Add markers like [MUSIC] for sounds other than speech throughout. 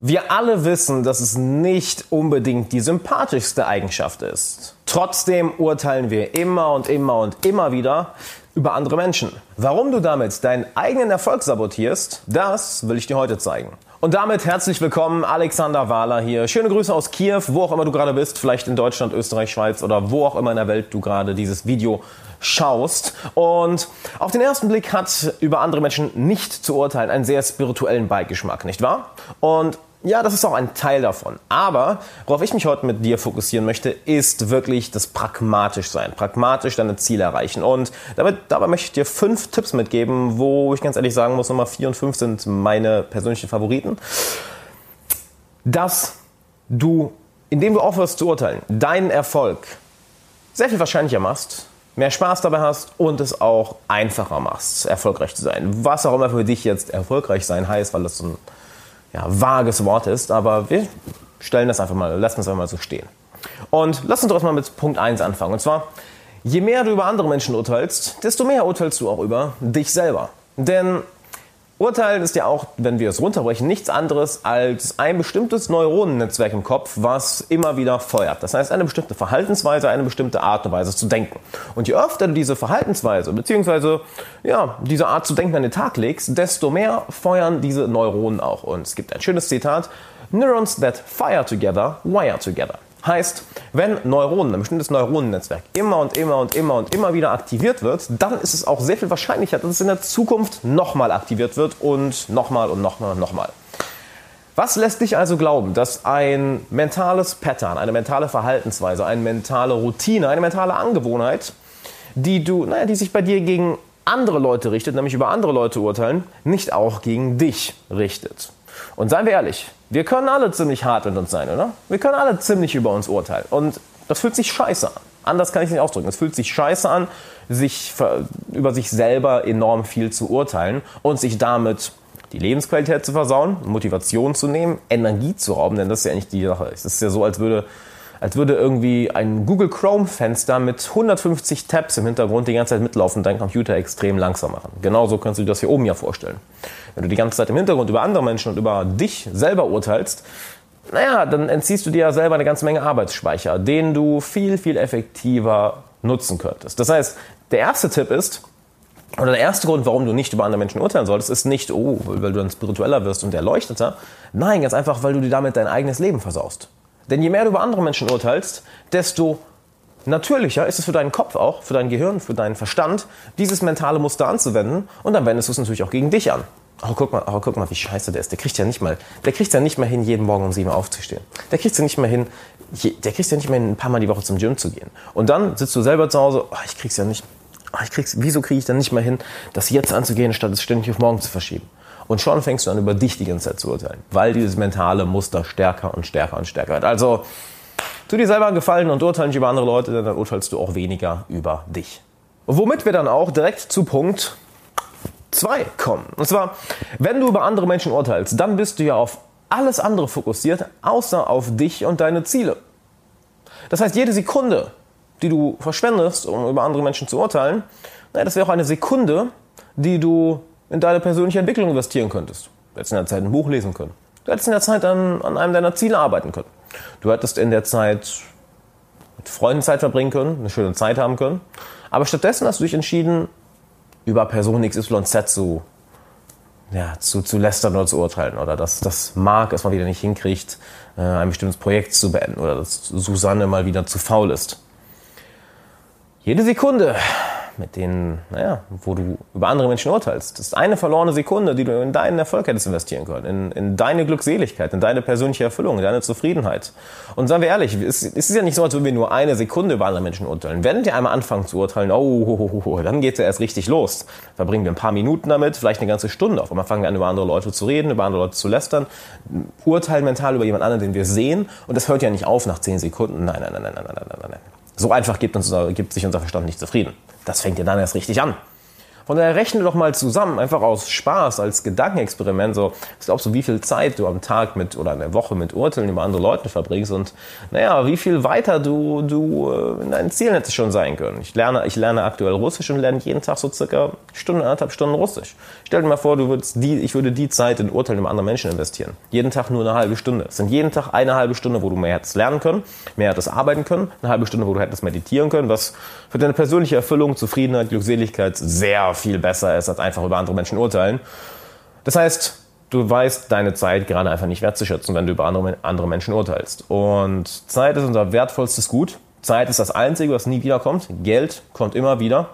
Wir alle wissen, dass es nicht unbedingt die sympathischste Eigenschaft ist. Trotzdem urteilen wir immer und immer und immer wieder über andere Menschen. Warum du damit deinen eigenen Erfolg sabotierst, das will ich dir heute zeigen. Und damit herzlich willkommen, Alexander Wahler hier. Schöne Grüße aus Kiew, wo auch immer du gerade bist, vielleicht in Deutschland, Österreich, Schweiz oder wo auch immer in der Welt du gerade dieses Video schaust. Und auf den ersten Blick hat über andere Menschen nicht zu urteilen einen sehr spirituellen Beigeschmack, nicht wahr? Und ja, das ist auch ein Teil davon. Aber worauf ich mich heute mit dir fokussieren möchte, ist wirklich das pragmatisch sein. Pragmatisch deine Ziele erreichen. Und damit, dabei möchte ich dir fünf Tipps mitgeben, wo ich ganz ehrlich sagen muss, Nummer vier und fünf sind meine persönlichen Favoriten. Dass du, indem du aufhörst zu urteilen, deinen Erfolg sehr viel wahrscheinlicher machst, mehr Spaß dabei hast und es auch einfacher machst, erfolgreich zu sein. Was auch immer für dich jetzt erfolgreich sein heißt, weil das so ein ja, vages Wort ist, aber wir stellen das einfach mal, lassen es einfach mal so stehen. Und lass uns doch mal mit Punkt 1 anfangen. Und zwar, je mehr du über andere Menschen urteilst, desto mehr urteilst du auch über dich selber. Denn Urteilen ist ja auch, wenn wir es runterbrechen, nichts anderes als ein bestimmtes Neuronennetzwerk im Kopf, was immer wieder feuert. Das heißt, eine bestimmte Verhaltensweise, eine bestimmte Art und Weise zu denken. Und je öfter du diese Verhaltensweise bzw. ja, diese Art zu denken an den Tag legst, desto mehr feuern diese Neuronen auch. Und es gibt ein schönes Zitat: Neurons that fire together wire together. Heißt, wenn Neuronen, ein bestimmtes Neuronennetzwerk immer und immer und immer und immer wieder aktiviert wird, dann ist es auch sehr viel wahrscheinlicher, dass es in der Zukunft nochmal aktiviert wird und nochmal und nochmal und nochmal. Was lässt dich also glauben, dass ein mentales Pattern, eine mentale Verhaltensweise, eine mentale Routine, eine mentale Angewohnheit, die du, naja, die sich bei dir gegen andere Leute richtet, nämlich über andere Leute urteilen, nicht auch gegen dich richtet? Und seien wir ehrlich, wir können alle ziemlich hart mit uns sein, oder? Wir können alle ziemlich über uns urteilen. Und das fühlt sich scheiße an. Anders kann ich es nicht ausdrücken. Es fühlt sich scheiße an, sich über sich selber enorm viel zu urteilen und sich damit die Lebensqualität zu versauen, Motivation zu nehmen, Energie zu rauben, denn das ist ja nicht die Sache. Es ist ja so, als würde als würde irgendwie ein Google Chrome Fenster mit 150 Tabs im Hintergrund die ganze Zeit mitlaufen und deinen Computer extrem langsam machen. Genauso kannst du dir das hier oben ja vorstellen. Wenn du die ganze Zeit im Hintergrund über andere Menschen und über dich selber urteilst, naja, dann entziehst du dir ja selber eine ganze Menge Arbeitsspeicher, den du viel, viel effektiver nutzen könntest. Das heißt, der erste Tipp ist, oder der erste Grund, warum du nicht über andere Menschen urteilen solltest, ist nicht, oh, weil du dann spiritueller wirst und erleuchteter. Nein, ganz einfach, weil du dir damit dein eigenes Leben versaust. Denn je mehr du über andere Menschen urteilst, desto natürlicher ist es für deinen Kopf auch, für dein Gehirn, für deinen Verstand, dieses mentale Muster anzuwenden und dann wendest du es natürlich auch gegen dich an. Oh, guck mal, oh, guck mal, wie scheiße der ist. Der kriegt ja nicht mal, der kriegt ja nicht mal hin, jeden Morgen um sieben aufzustehen. Der kriegt ja nicht mal hin, der kriegt ja nicht mal hin, ein paar Mal die Woche zum Gym zu gehen. Und dann sitzt du selber zu Hause, oh, ich krieg's ja nicht, oh, ich krieg's, wieso kriege ich dann nicht mal hin, das jetzt anzugehen, statt es ständig auf morgen zu verschieben? Und schon fängst du an, über dich die ganze Zeit zu urteilen, weil dieses mentale Muster stärker und stärker und stärker wird. Also, tu dir selber einen Gefallen und urteile nicht über andere Leute, denn dann urteilst du auch weniger über dich. Womit wir dann auch direkt zu Punkt 2 kommen. Und zwar, wenn du über andere Menschen urteilst, dann bist du ja auf alles andere fokussiert, außer auf dich und deine Ziele. Das heißt, jede Sekunde, die du verschwendest, um über andere Menschen zu urteilen, naja, das wäre auch eine Sekunde, die du in deine persönliche Entwicklung investieren könntest. Du hättest in der Zeit ein Buch lesen können. Du hättest in der Zeit an, an einem deiner Ziele arbeiten können. Du hättest in der Zeit mit Freunden Zeit verbringen können, eine schöne Zeit haben können. Aber stattdessen hast du dich entschieden, über Person XYZ zu, ja, zu, zu lästern oder zu urteilen. Oder dass, dass Marc es mal wieder nicht hinkriegt, äh, ein bestimmtes Projekt zu beenden. Oder dass Susanne mal wieder zu faul ist. Jede Sekunde, mit denen, naja, wo du über andere Menschen urteilst. Das ist eine verlorene Sekunde, die du in deinen Erfolg hättest investieren können, in, in deine Glückseligkeit, in deine persönliche Erfüllung, in deine Zufriedenheit. Und seien wir ehrlich, es, es ist ja nicht so, als würden wir nur eine Sekunde über andere Menschen urteilen. Wenn wir einmal anfangen zu urteilen, oh, oh, oh, oh dann geht's ja erst richtig los. Verbringen wir ein paar Minuten damit, vielleicht eine ganze Stunde. Auf einmal fangen wir an, über andere Leute zu reden, über andere Leute zu lästern, urteilen mental über jemand anderen, den wir sehen. Und das hört ja nicht auf nach zehn Sekunden. Nein, nein, nein, nein, nein, nein, nein, nein. So einfach gibt, uns, gibt sich unser Verstand nicht zufrieden. Das fängt ja dann erst richtig an. Von daher rechne doch mal zusammen, einfach aus Spaß, als Gedankenexperiment, so, was glaubst du, wie viel Zeit du am Tag mit oder in der Woche mit Urteilen über andere Leute verbringst und, naja, wie viel weiter du, du äh, in deinen Zielen hättest schon sein können. Ich lerne, ich lerne aktuell Russisch und lerne jeden Tag so circa Stunde, anderthalb Stunden Russisch. Stell dir mal vor, du würdest die, ich würde die Zeit in Urteilen über andere Menschen investieren. Jeden Tag nur eine halbe Stunde. Es sind jeden Tag eine halbe Stunde, wo du mehr hättest lernen können, mehr hättest arbeiten können, eine halbe Stunde, wo du hättest meditieren können, was für deine persönliche Erfüllung, Zufriedenheit, Glückseligkeit sehr viel besser ist, als einfach über andere Menschen urteilen. Das heißt, du weißt deine Zeit gerade einfach nicht wertzuschätzen, wenn du über andere, andere Menschen urteilst. Und Zeit ist unser wertvollstes Gut. Zeit ist das Einzige, was nie wiederkommt. Geld kommt immer wieder.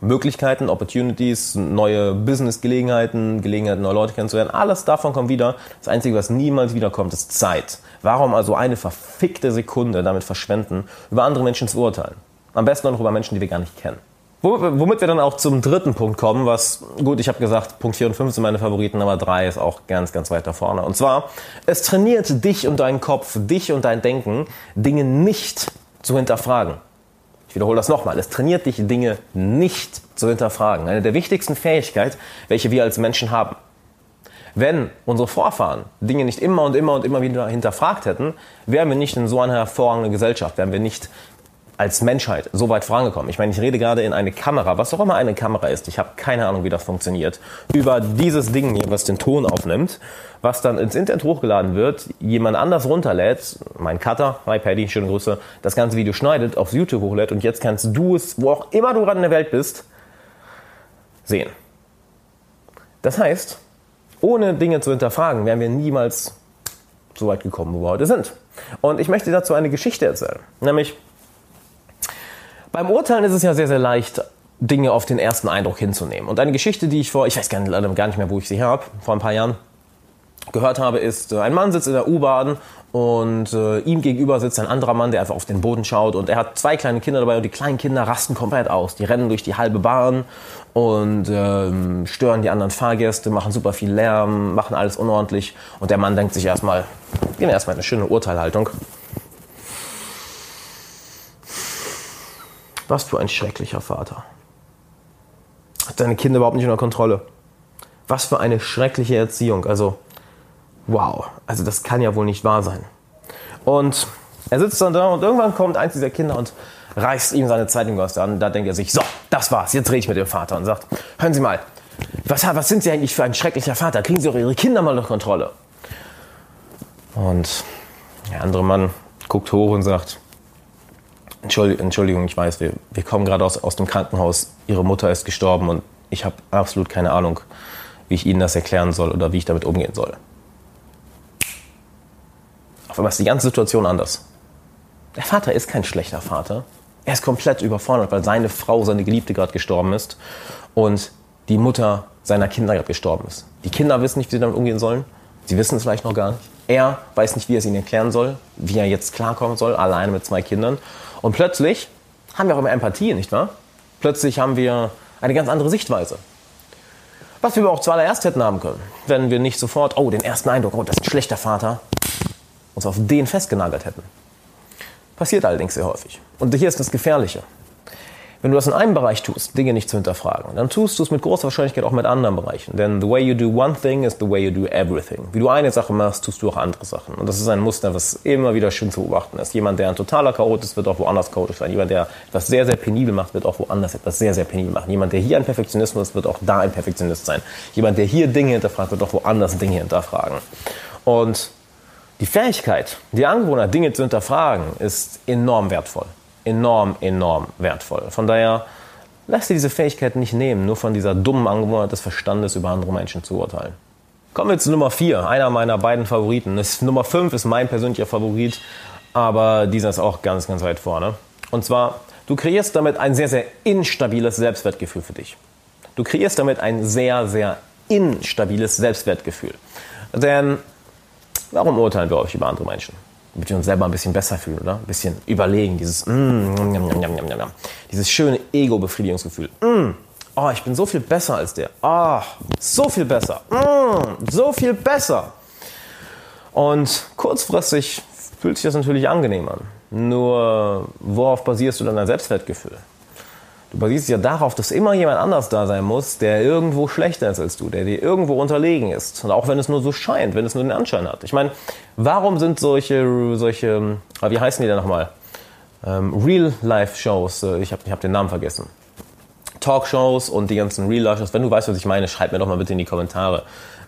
Möglichkeiten, Opportunities, neue Business-Gelegenheiten, Gelegenheiten, neue Leute kennenzulernen, alles davon kommt wieder. Das Einzige, was niemals wiederkommt, ist Zeit. Warum also eine verfickte Sekunde damit verschwenden, über andere Menschen zu urteilen? Am besten auch noch über Menschen, die wir gar nicht kennen. Womit wir dann auch zum dritten Punkt kommen, was, gut, ich habe gesagt, Punkt 4 und 5 sind meine Favoriten, aber 3 ist auch ganz, ganz weit da vorne. Und zwar, es trainiert dich und deinen Kopf, dich und dein Denken, Dinge nicht zu hinterfragen. Ich wiederhole das nochmal. Es trainiert dich, Dinge nicht zu hinterfragen. Eine der wichtigsten Fähigkeiten, welche wir als Menschen haben. Wenn unsere Vorfahren Dinge nicht immer und immer und immer wieder hinterfragt hätten, wären wir nicht in so einer hervorragenden Gesellschaft, wären wir nicht als Menschheit so weit vorangekommen. Ich meine, ich rede gerade in eine Kamera, was auch immer eine Kamera ist. Ich habe keine Ahnung, wie das funktioniert. Über dieses Ding hier, was den Ton aufnimmt, was dann ins Internet hochgeladen wird, jemand anders runterlädt, mein Cutter, hi Paddy, schöne Grüße, das ganze Video schneidet, auf YouTube hochlädt und jetzt kannst du es, wo auch immer du gerade in der Welt bist, sehen. Das heißt, ohne Dinge zu hinterfragen, wären wir niemals so weit gekommen, wo wir heute sind. Und ich möchte dazu eine Geschichte erzählen. Nämlich, beim Urteilen ist es ja sehr, sehr leicht, Dinge auf den ersten Eindruck hinzunehmen. Und eine Geschichte, die ich vor, ich weiß gar nicht mehr, wo ich sie habe, vor ein paar Jahren gehört habe, ist, äh, ein Mann sitzt in der U-Bahn und äh, ihm gegenüber sitzt ein anderer Mann, der einfach auf den Boden schaut und er hat zwei kleine Kinder dabei und die kleinen Kinder rasten komplett aus. Die rennen durch die halbe Bahn und ähm, stören die anderen Fahrgäste, machen super viel Lärm, machen alles unordentlich und der Mann denkt sich erstmal, gehen erstmal eine schöne Urteilhaltung Was für ein schrecklicher Vater. Hat seine Kinder überhaupt nicht unter Kontrolle. Was für eine schreckliche Erziehung. Also, wow. Also, das kann ja wohl nicht wahr sein. Und er sitzt dann da und irgendwann kommt eins dieser Kinder und reißt ihm seine Zeitung aus der. Da denkt er sich, so, das war's. Jetzt rede ich mit dem Vater und sagt, hören Sie mal, was, was sind Sie eigentlich für ein schrecklicher Vater? Kriegen Sie doch Ihre Kinder mal unter Kontrolle. Und der andere Mann guckt hoch und sagt, Entschuldigung, ich weiß, wir, wir kommen gerade aus, aus dem Krankenhaus, Ihre Mutter ist gestorben und ich habe absolut keine Ahnung, wie ich Ihnen das erklären soll oder wie ich damit umgehen soll. Auf einmal ist die ganze Situation anders. Der Vater ist kein schlechter Vater. Er ist komplett überfordert, weil seine Frau, seine Geliebte gerade gestorben ist und die Mutter seiner Kinder gerade gestorben ist. Die Kinder wissen nicht, wie sie damit umgehen sollen. Sie wissen es vielleicht noch gar nicht. Er weiß nicht, wie er es ihnen erklären soll, wie er jetzt klarkommen soll, alleine mit zwei Kindern. Und plötzlich haben wir auch immer Empathie, nicht wahr? Plötzlich haben wir eine ganz andere Sichtweise. Was wir aber auch zuallererst hätten haben können, wenn wir nicht sofort, oh, den ersten Eindruck, oh, das ist ein schlechter Vater, uns auf den festgenagelt hätten. Passiert allerdings sehr häufig. Und hier ist das Gefährliche. Wenn du das in einem Bereich tust, Dinge nicht zu hinterfragen, dann tust du es mit großer Wahrscheinlichkeit auch mit anderen Bereichen. Denn the way you do one thing is the way you do everything. Wie du eine Sache machst, tust du auch andere Sachen. Und das ist ein Muster, was immer wieder schön zu beobachten ist. Jemand, der ein totaler Chaot ist, wird auch woanders chaotisch sein. Jemand, der etwas sehr, sehr penibel macht, wird auch woanders etwas sehr, sehr penibel machen. Jemand, der hier ein Perfektionismus ist, wird auch da ein Perfektionist sein. Jemand, der hier Dinge hinterfragt, wird auch woanders Dinge hinterfragen. Und die Fähigkeit, die Angewohnheit, Dinge zu hinterfragen, ist enorm wertvoll enorm, enorm wertvoll. Von daher lass dir diese Fähigkeit nicht nehmen, nur von dieser dummen Angewohnheit des Verstandes über andere Menschen zu urteilen. Kommen wir zu Nummer 4, einer meiner beiden Favoriten. Das, Nummer 5 ist mein persönlicher Favorit, aber dieser ist auch ganz, ganz weit vorne. Und zwar, du kreierst damit ein sehr, sehr instabiles Selbstwertgefühl für dich. Du kreierst damit ein sehr, sehr instabiles Selbstwertgefühl. Denn warum urteilen wir euch über andere Menschen? Damit wir uns selber ein bisschen besser fühlen, oder? Ein bisschen überlegen, dieses, mm, dieses schöne Ego-Befriedigungsgefühl. Mm, oh, ich bin so viel besser als der. Oh, so viel besser. Mm, so viel besser. Und kurzfristig fühlt sich das natürlich angenehm an. Nur, worauf basierst du dann dein Selbstwertgefühl? Du basierst ja darauf, dass immer jemand anders da sein muss, der irgendwo schlechter ist als du, der dir irgendwo unterlegen ist. Und auch wenn es nur so scheint, wenn es nur den Anschein hat. Ich meine, warum sind solche, solche, wie heißen die denn nochmal? Ähm, Real-Life-Shows, äh, ich habe ich hab den Namen vergessen. Talkshows und die ganzen Real-Life-Shows. Wenn du weißt, was ich meine, schreib mir doch mal bitte in die Kommentare.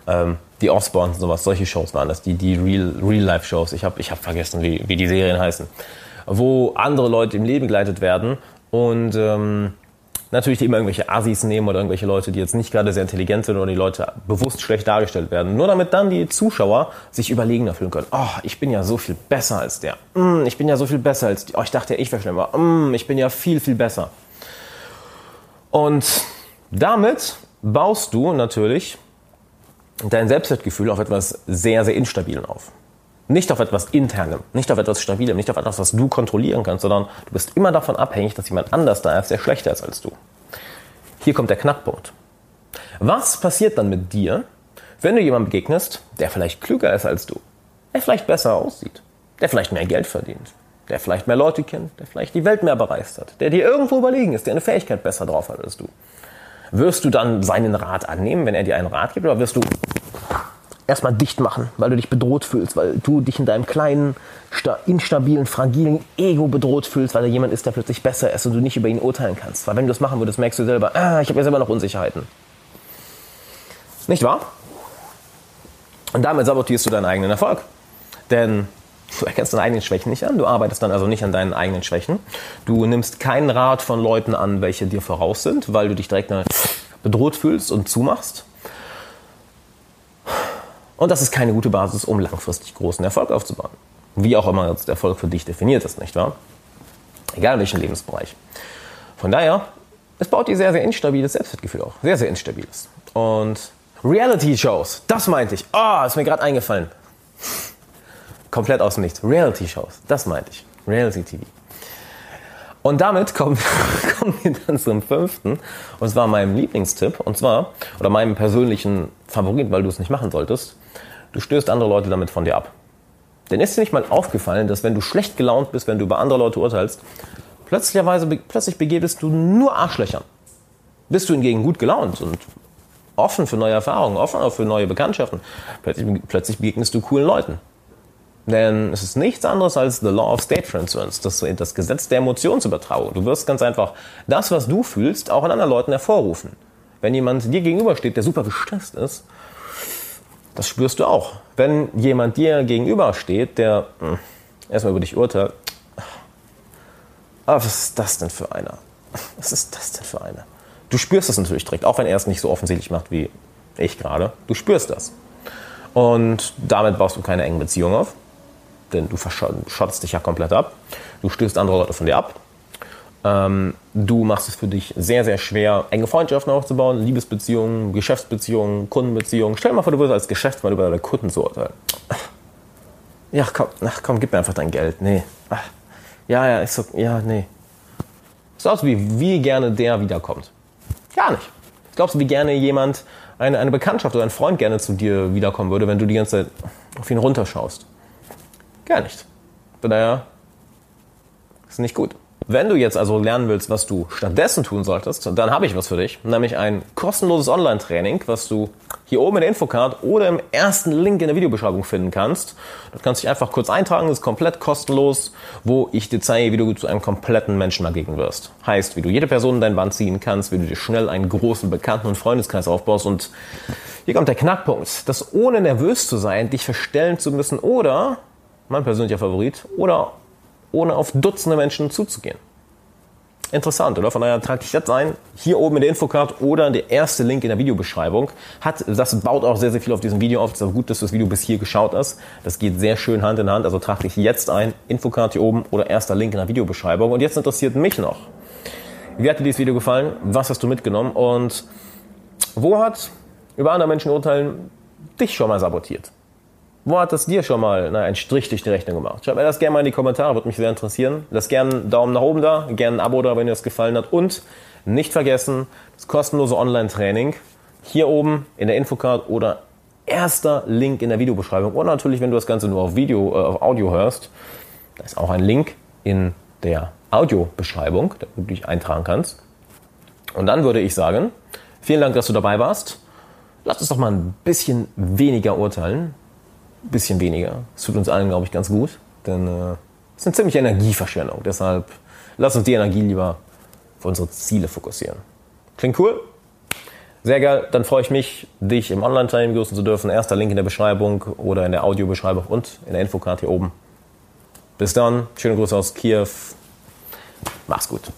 Ähm, die Osborns und sowas, solche Shows waren das, die, die Real-Life-Shows. Real ich habe ich hab vergessen, wie, wie die Serien heißen. Wo andere Leute im Leben begleitet werden und ähm, natürlich immer irgendwelche Assis nehmen oder irgendwelche Leute, die jetzt nicht gerade sehr intelligent sind oder die Leute bewusst schlecht dargestellt werden. Nur damit dann die Zuschauer sich überlegener fühlen können. Oh, ich bin ja so viel besser als der. Mm, ich bin ja so viel besser als die. Oh, ich dachte ja, ich wäre schlimmer. Mm, ich bin ja viel, viel besser. Und damit baust du natürlich dein Selbstwertgefühl auf etwas sehr, sehr Instabilen auf. Nicht auf etwas Internem, nicht auf etwas Stabilem, nicht auf etwas, was du kontrollieren kannst, sondern du bist immer davon abhängig, dass jemand anders da ist, der schlechter ist als du. Hier kommt der Knackpunkt. Was passiert dann mit dir, wenn du jemandem begegnest, der vielleicht klüger ist als du, der vielleicht besser aussieht, der vielleicht mehr Geld verdient, der vielleicht mehr Leute kennt, der vielleicht die Welt mehr bereist hat, der dir irgendwo überlegen ist, der eine Fähigkeit besser drauf hat als du? Wirst du dann seinen Rat annehmen, wenn er dir einen Rat gibt, oder wirst du erstmal dicht machen, weil du dich bedroht fühlst, weil du dich in deinem kleinen, instabilen, fragilen Ego bedroht fühlst, weil da jemand ist, der plötzlich besser ist und du nicht über ihn urteilen kannst. Weil wenn du das machen würdest, merkst du selber, ah, ich habe ja selber noch Unsicherheiten. Nicht wahr? Und damit sabotierst du deinen eigenen Erfolg. Denn du erkennst deine eigenen Schwächen nicht an, du arbeitest dann also nicht an deinen eigenen Schwächen. Du nimmst keinen Rat von Leuten an, welche dir voraus sind, weil du dich direkt bedroht fühlst und zumachst. Und das ist keine gute Basis, um langfristig großen Erfolg aufzubauen. Wie auch immer jetzt Erfolg für dich definiert ist, nicht wahr? Egal in welchem Lebensbereich. Von daher, es baut dir sehr, sehr instabiles Selbstwertgefühl auf. Sehr, sehr instabiles. Und Reality-Shows, das meinte ich. Oh, ist mir gerade eingefallen. Komplett aus dem Nichts. Reality-Shows, das meinte ich. Reality-TV. Und damit kommen, [LAUGHS] kommen wir dann zum fünften. Und zwar meinem Lieblingstipp. Und zwar, oder meinem persönlichen Favorit, weil du es nicht machen solltest. Du stößt andere Leute damit von dir ab. Denn ist dir nicht mal aufgefallen, dass wenn du schlecht gelaunt bist, wenn du über andere Leute urteilst, plötzlicherweise, plötzlich begegnest du nur Arschlöchern. Bist du hingegen gut gelaunt und offen für neue Erfahrungen, offen auch für neue Bekanntschaften, plötzlich, plötzlich begegnest du coolen Leuten. Denn es ist nichts anderes als the law of state transference, das, das Gesetz der Emotionsübertragung. Du wirst ganz einfach das, was du fühlst, auch an anderen Leuten hervorrufen. Wenn jemand dir gegenübersteht, der super gestresst ist, das spürst du auch. Wenn jemand dir gegenübersteht, der mh, hm, erstmal über dich urteilt, ah, was ist das denn für einer? Was ist das denn für einer? Du spürst das natürlich direkt, auch wenn er es nicht so offensichtlich macht wie ich gerade. Du spürst das. Und damit baust du keine engen Beziehungen auf denn du schottest dich ja komplett ab. Du stößt andere Leute von dir ab. Ähm, du machst es für dich sehr, sehr schwer, enge Freundschaften aufzubauen, Liebesbeziehungen, Geschäftsbeziehungen, Kundenbeziehungen. Stell dir mal vor, du würdest als Geschäftsmann über deine Kunden zu urteilen. Ja, komm, ach, komm, gib mir einfach dein Geld. Nee. Ach, ja, ja, ist so, ja, nee. Was glaubst du, wie, wie gerne der wiederkommt? Gar nicht. Was glaubst du, wie gerne jemand, eine, eine Bekanntschaft oder ein Freund gerne zu dir wiederkommen würde, wenn du die ganze Zeit auf ihn runterschaust? Gar nicht. Von daher ist nicht gut. Wenn du jetzt also lernen willst, was du stattdessen tun solltest, dann habe ich was für dich, nämlich ein kostenloses Online-Training, was du hier oben in der Infocard oder im ersten Link in der Videobeschreibung finden kannst. Du kannst dich einfach kurz eintragen, das ist komplett kostenlos, wo ich dir zeige, wie du zu einem kompletten Menschen dagegen wirst. Heißt, wie du jede Person in dein Band ziehen kannst, wie du dir schnell einen großen Bekannten- und Freundeskreis aufbaust und hier kommt der Knackpunkt, dass ohne nervös zu sein, dich verstellen zu müssen oder mein persönlicher Favorit, oder ohne auf Dutzende Menschen zuzugehen. Interessant, oder? Von daher trage dich jetzt ein, hier oben in der Infocard oder der erste Link in der Videobeschreibung. Hat, das baut auch sehr, sehr viel auf diesem Video auf. Es ist auch gut, dass du das Video bis hier geschaut hast. Das geht sehr schön Hand in Hand. Also trage dich jetzt ein, Infocard hier oben oder erster Link in der Videobeschreibung. Und jetzt interessiert mich noch, wie hat dir dieses Video gefallen? Was hast du mitgenommen? Und wo hat über andere Menschen urteilen dich schon mal sabotiert? Wo hat das dir schon mal na, einen Strich durch die Rechnung gemacht? Schreib mir das gerne mal in die Kommentare, würde mich sehr interessieren. Lass gerne einen Daumen nach oben da, gerne ein Abo da, wenn dir das gefallen hat. Und nicht vergessen, das kostenlose Online-Training hier oben in der Infocard oder erster Link in der Videobeschreibung. Und natürlich, wenn du das Ganze nur auf Video, äh, auf Audio hörst, da ist auch ein Link in der Audiobeschreibung, da du dich eintragen kannst. Und dann würde ich sagen, vielen Dank, dass du dabei warst. Lass uns doch mal ein bisschen weniger urteilen. Bisschen weniger. Es tut uns allen, glaube ich, ganz gut. Denn äh, es ist eine ziemliche Energieverschwendung. Deshalb lass uns die Energie lieber auf unsere Ziele fokussieren. Klingt cool? Sehr geil. Dann freue ich mich, dich im Online-Training begrüßen zu dürfen. Erster Link in der Beschreibung oder in der Audiobeschreibung und in der Infocard hier oben. Bis dann. Schöne Grüße aus Kiew. Mach's gut.